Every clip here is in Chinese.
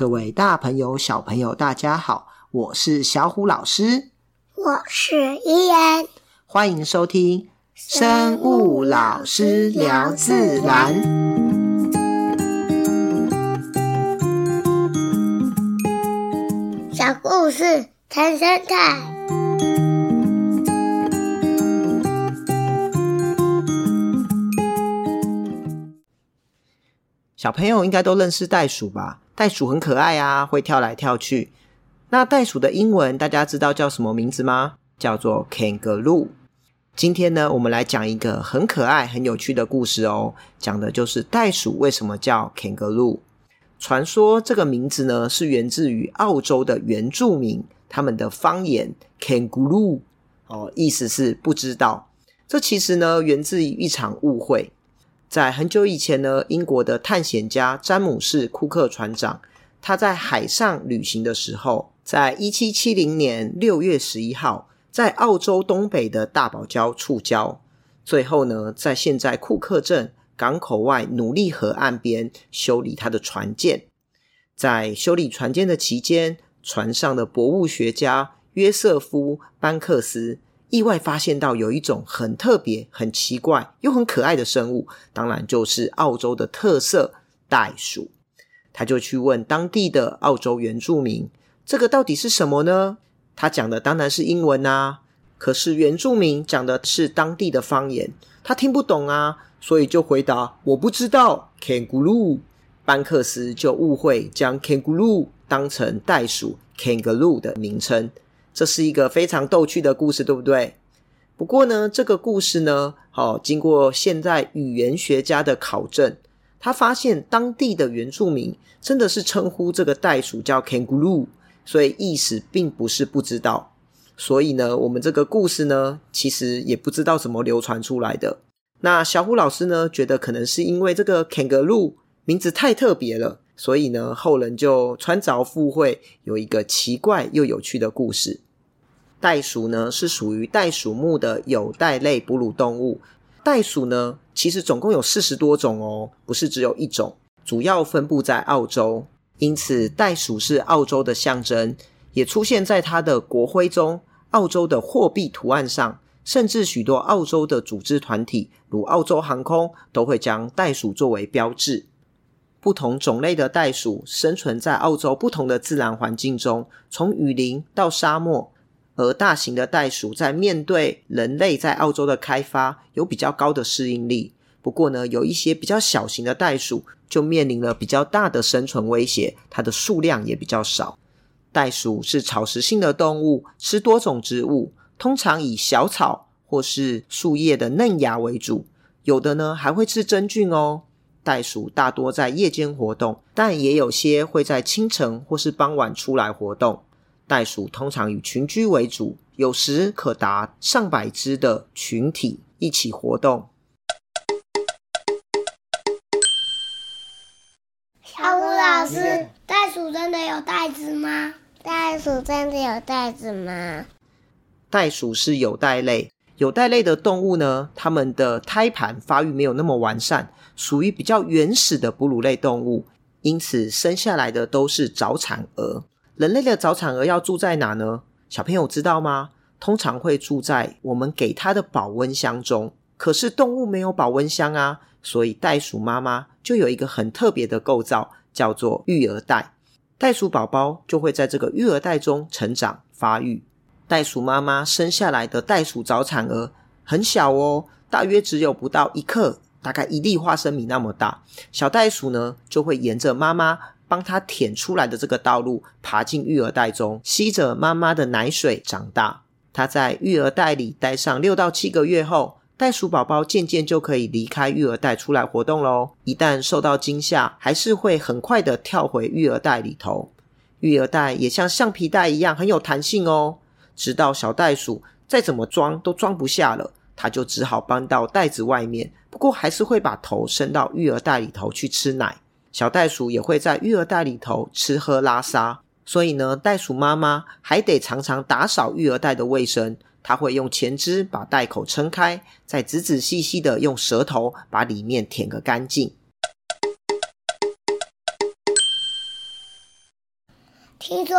各位大朋友、小朋友，大家好，我是小虎老师，我是伊人，欢迎收听生物老师聊自然。小故事谈生态。小朋友应该都认识袋鼠吧？袋鼠很可爱啊，会跳来跳去。那袋鼠的英文大家知道叫什么名字吗？叫做 kangaroo。今天呢，我们来讲一个很可爱、很有趣的故事哦。讲的就是袋鼠为什么叫 kangaroo。传说这个名字呢，是源自于澳洲的原住民他们的方言 kangaroo 哦，意思是不知道。这其实呢，源自于一场误会。在很久以前呢，英国的探险家詹姆士·库克船长，他在海上旅行的时候，在一七七零年六月十一号，在澳洲东北的大堡礁触礁，最后呢，在现在库克镇港口外努力河岸边修理他的船舰。在修理船舰的期间，船上的博物学家约瑟夫·班克斯。意外发现到有一种很特别、很奇怪又很可爱的生物，当然就是澳洲的特色袋鼠。他就去问当地的澳洲原住民：“这个到底是什么呢？”他讲的当然是英文啊，可是原住民讲的是当地的方言，他听不懂啊，所以就回答：“我不知道。” Kangaroo，班克斯就误会将 Kangaroo 当成袋鼠 Kangaroo 的名称。这是一个非常逗趣的故事，对不对？不过呢，这个故事呢，好，经过现在语言学家的考证，他发现当地的原住民真的是称呼这个袋鼠叫 kangaroo，所以意思并不是不知道。所以呢，我们这个故事呢，其实也不知道怎么流传出来的。那小虎老师呢，觉得可能是因为这个 kangaroo 名字太特别了。所以呢，后人就穿凿附会，有一个奇怪又有趣的故事。袋鼠呢，是属于袋鼠目的有袋类哺乳动物。袋鼠呢，其实总共有四十多种哦，不是只有一种。主要分布在澳洲，因此袋鼠是澳洲的象征，也出现在它的国徽中、澳洲的货币图案上，甚至许多澳洲的组织团体，如澳洲航空，都会将袋鼠作为标志。不同种类的袋鼠生存在澳洲不同的自然环境中，从雨林到沙漠。而大型的袋鼠在面对人类在澳洲的开发，有比较高的适应力。不过呢，有一些比较小型的袋鼠就面临了比较大的生存威胁，它的数量也比较少。袋鼠是草食性的动物，吃多种植物，通常以小草或是树叶的嫩芽为主，有的呢还会吃真菌哦。袋鼠大多在夜间活动，但也有些会在清晨或是傍晚出来活动。袋鼠通常以群居为主，有时可达上百只的群体一起活动。小虎老师，袋鼠真的有袋子吗？袋鼠真的有袋子吗？袋鼠是有袋类。有袋类的动物呢，它们的胎盘发育没有那么完善，属于比较原始的哺乳类动物，因此生下来的都是早产儿。人类的早产儿要住在哪呢？小朋友知道吗？通常会住在我们给它的保温箱中。可是动物没有保温箱啊，所以袋鼠妈妈就有一个很特别的构造，叫做育儿袋。袋鼠宝宝就会在这个育儿袋中成长发育。袋鼠妈妈生下来的袋鼠早产儿很小哦，大约只有不到一克，大概一粒花生米那么大。小袋鼠呢，就会沿着妈妈帮它舔出来的这个道路，爬进育儿袋中，吸着妈妈的奶水长大。它在育儿袋里待上六到七个月后，袋鼠宝宝渐渐就可以离开育儿袋出来活动喽。一旦受到惊吓，还是会很快的跳回育儿袋里头。育儿袋也像橡皮袋一样很有弹性哦。直到小袋鼠再怎么装都装不下了，它就只好搬到袋子外面。不过还是会把头伸到育儿袋里头去吃奶。小袋鼠也会在育儿袋里头吃喝拉撒，所以呢，袋鼠妈妈还得常常打扫育儿袋的卫生。它会用前肢把袋口撑开，再仔仔细细的用舌头把里面舔个干净。听说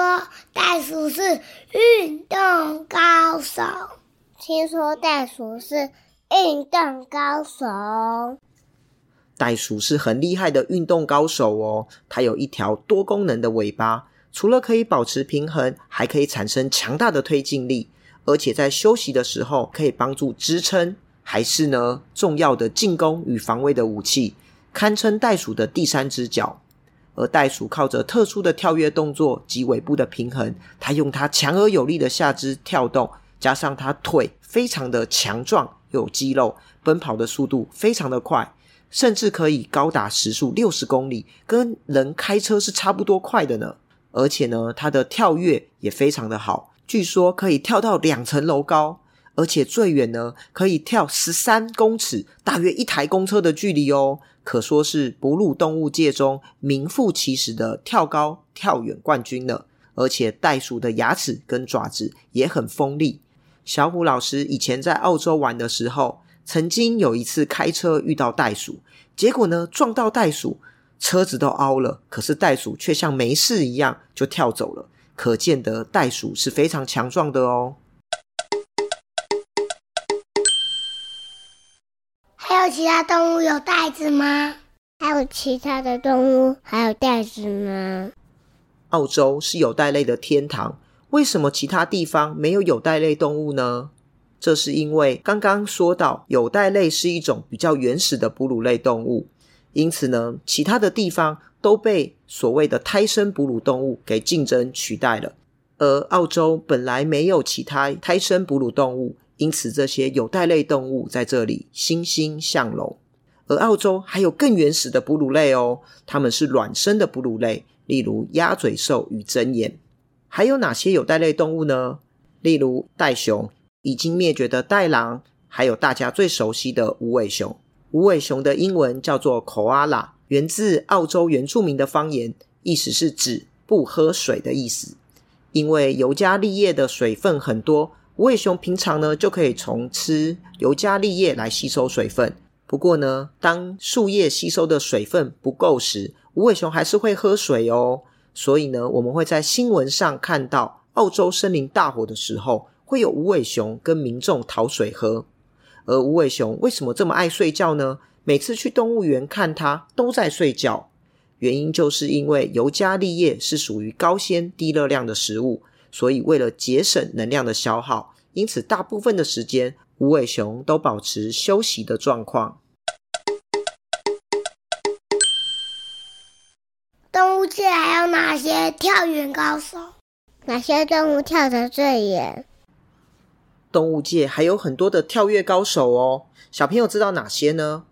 袋鼠是运动高手。听说袋鼠是运动高手。袋鼠是很厉害的运动高手哦，它有一条多功能的尾巴，除了可以保持平衡，还可以产生强大的推进力，而且在休息的时候可以帮助支撑，还是呢重要的进攻与防卫的武器，堪称袋鼠的第三只脚。而袋鼠靠着特殊的跳跃动作及尾部的平衡，它用它强而有力的下肢跳动，加上它腿非常的强壮有肌肉，奔跑的速度非常的快，甚至可以高达时速六十公里，跟人开车是差不多快的呢。而且呢，它的跳跃也非常的好，据说可以跳到两层楼高，而且最远呢可以跳十三公尺，大约一台公车的距离哦。可说是哺乳动物界中名副其实的跳高跳远冠军了。而且袋鼠的牙齿跟爪子也很锋利。小虎老师以前在澳洲玩的时候，曾经有一次开车遇到袋鼠，结果呢撞到袋鼠，车子都凹了，可是袋鼠却像没事一样就跳走了。可见得袋鼠是非常强壮的哦。还有其他动物有袋子吗？还有其他的动物还有袋子吗？澳洲是有袋类的天堂，为什么其他地方没有有袋类动物呢？这是因为刚刚说到有袋类是一种比较原始的哺乳类动物，因此呢，其他的地方都被所谓的胎生哺乳动物给竞争取代了，而澳洲本来没有其他胎生哺乳动物。因此，这些有袋类动物在这里欣欣向荣。而澳洲还有更原始的哺乳类哦，它们是卵生的哺乳类，例如鸭嘴兽与针眼。还有哪些有袋类动物呢？例如袋熊、已经灭绝的袋狼，还有大家最熟悉的无尾熊。无尾熊的英文叫做 koala，源自澳洲原住民的方言，意思是指不喝水的意思。因为尤加利叶的水分很多。无尾熊平常呢就可以从吃尤加利叶来吸收水分，不过呢，当树叶吸收的水分不够时，无尾熊还是会喝水哦。所以呢，我们会在新闻上看到澳洲森林大火的时候，会有无尾熊跟民众讨水喝。而无尾熊为什么这么爱睡觉呢？每次去动物园看它都在睡觉，原因就是因为尤加利叶是属于高纤低热量的食物。所以，为了节省能量的消耗，因此大部分的时间，无尾熊都保持休息的状况。动物界还有哪些跳远高手？哪些动物跳得最远？动物界还有很多的跳跃高手哦。小朋友知道哪些呢？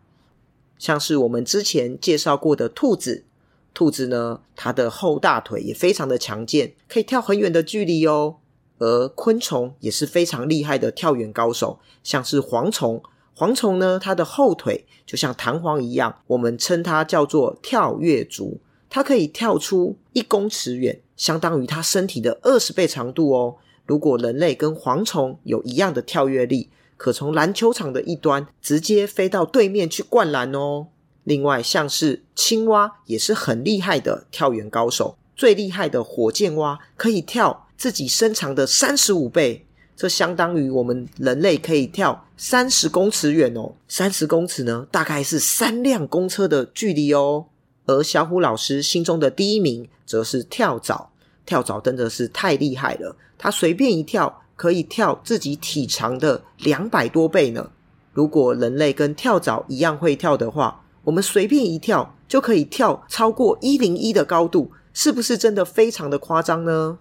像是我们之前介绍过的兔子。兔子呢，它的后大腿也非常的强健，可以跳很远的距离哦。而昆虫也是非常厉害的跳远高手，像是蝗虫。蝗虫呢，它的后腿就像弹簧一样，我们称它叫做跳跃足。它可以跳出一公尺远，相当于它身体的二十倍长度哦。如果人类跟蝗虫有一样的跳跃力，可从篮球场的一端直接飞到对面去灌篮哦。另外，像是青蛙也是很厉害的跳远高手。最厉害的火箭蛙可以跳自己身长的三十五倍，这相当于我们人类可以跳三十公尺远哦。三十公尺呢，大概是三辆公车的距离哦。而小虎老师心中的第一名则是跳蚤。跳蚤真的是太厉害了，它随便一跳可以跳自己体长的两百多倍呢。如果人类跟跳蚤一样会跳的话，我们随便一跳就可以跳超过一零一的高度，是不是真的非常的夸张呢？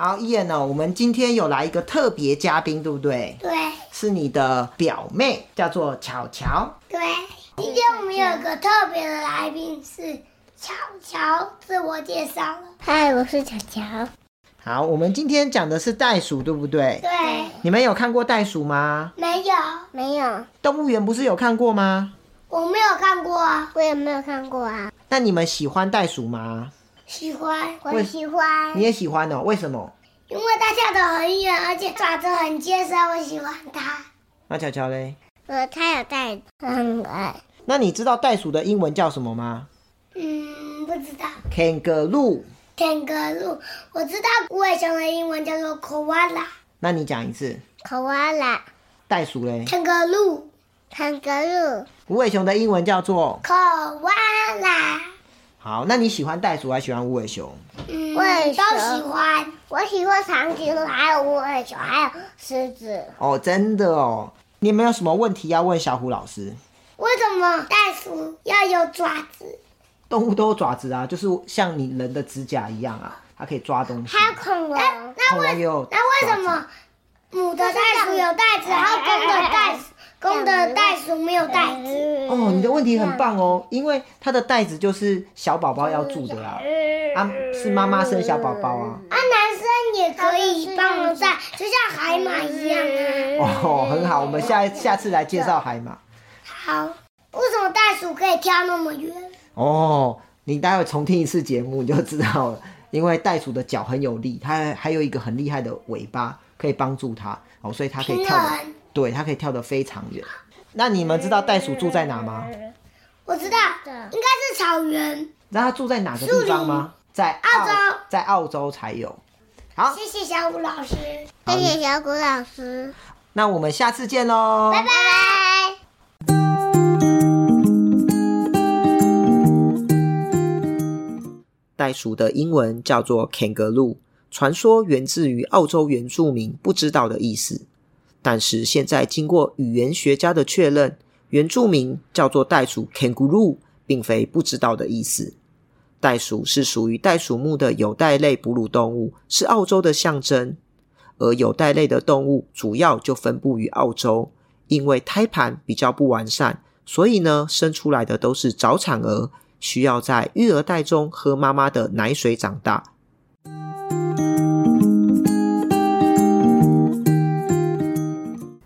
好，伊恩呢，我们今天有来一个特别嘉宾，对不对？对，是你的表妹，叫做巧巧。对，今天我们有一个特别的来宾是巧巧，自我介绍了。嗨，我是巧巧。好，我们今天讲的是袋鼠，对不对？对。你们有看过袋鼠吗？没有，没有。动物园不是有看过吗？我没有看过啊，我也没有看过啊。那你们喜欢袋鼠吗？喜欢，我喜欢。你也喜欢哦？为什么？因为它跳得很远，而且爪子很结实，我喜欢它。那巧巧嘞？呃，它有袋子，很可爱。那你知道袋鼠的英文叫什么吗？嗯，不知道。kangaroo。kangaroo，我知道无尾熊的英文叫做 koala。那你讲一次。koala。袋鼠嘞？kangaroo。kangaroo。无尾熊的英文叫做 koala。好，那你喜欢袋鼠还喜欢无尾熊？嗯，我都喜欢。我喜欢长颈鹿，还有无尾熊，还有狮子。哦，真的哦。你有没有什么问题要问小虎老师？为什么袋鼠要有爪子？动物都有爪子啊，就是像你人的指甲一样啊，它可以抓东西。还有恐龙，那为那为什么母的袋鼠有袋子，然后公的袋鼠公的袋鼠没有袋子？哦，你的问题很棒哦，因为它的袋子就是小宝宝要住的啊，啊，是妈妈生小宝宝啊。啊，男生也可以帮忙带，就像海马一样啊。哦，很好，我们下下次来介绍海马。好，为什么袋鼠可以跳那么远？哦，你待会重听一次节目你就知道了。因为袋鼠的脚很有力，它还有一个很厉害的尾巴可以帮助它哦，所以它可以跳的，对，它可以跳得非常远。那你们知道袋鼠住在哪吗？我知道，应该是草原。那它住在哪个地方吗？在澳洲，在澳洲才有。好，谢谢小谷老师，谢谢小谷老师。那我们下次见喽，拜拜。袋鼠的英文叫做 kangaroo，传说源自于澳洲原住民不知道的意思。但是现在经过语言学家的确认，原住民叫做袋鼠 kangaroo，并非不知道的意思。袋鼠是属于袋鼠目的有袋类哺乳动物，是澳洲的象征。而有袋类的动物主要就分布于澳洲，因为胎盘比较不完善，所以呢，生出来的都是早产儿。需要在育儿袋中喝妈妈的奶水长大。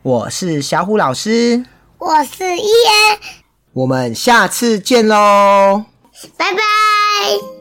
我是小虎老师，我是伊恩，我们下次见喽，拜拜。